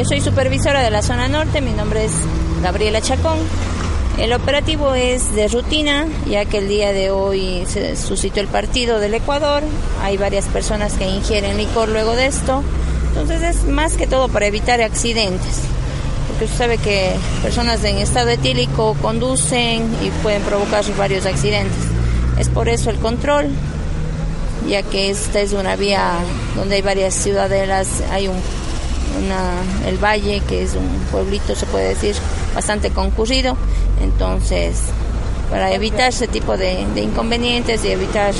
Yo soy supervisora de la zona norte, mi nombre es Gabriela Chacón. El operativo es de rutina, ya que el día de hoy se suscitó el partido del Ecuador. Hay varias personas que ingieren licor luego de esto. Entonces es más que todo para evitar accidentes. Porque usted sabe que personas en estado etílico conducen y pueden provocar varios accidentes. Es por eso el control, ya que esta es una vía donde hay varias ciudadelas, hay un el valle, que es un pueblito, se puede decir, bastante concurrido. Entonces, para evitar ese tipo de, inconvenientes y evitar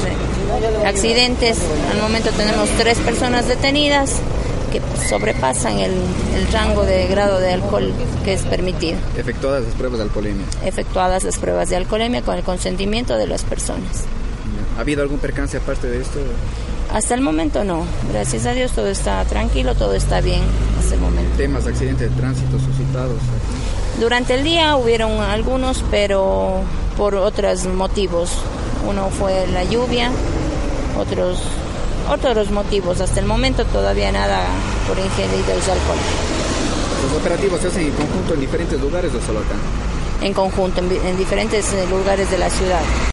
accidentes, al momento tenemos tres personas detenidas que sobrepasan el, rango de grado de alcohol que es permitido. ¿Efectuadas las pruebas de alcoholemia? Efectuadas las pruebas de alcoholemia con el consentimiento de las personas. ¿Ha habido algún percance aparte de esto? Hasta el momento no. Gracias a Dios todo está tranquilo, todo está bien hasta el momento. ¿Temas, accidentes de tránsito suscitados? Durante el día hubieron algunos, pero por otros motivos. Uno fue la lluvia, otros otros motivos. Hasta el momento todavía nada por ingeridos de alcohol. ¿Los operativos se hacen en conjunto en diferentes lugares o solo acá? En conjunto, en diferentes lugares de la ciudad.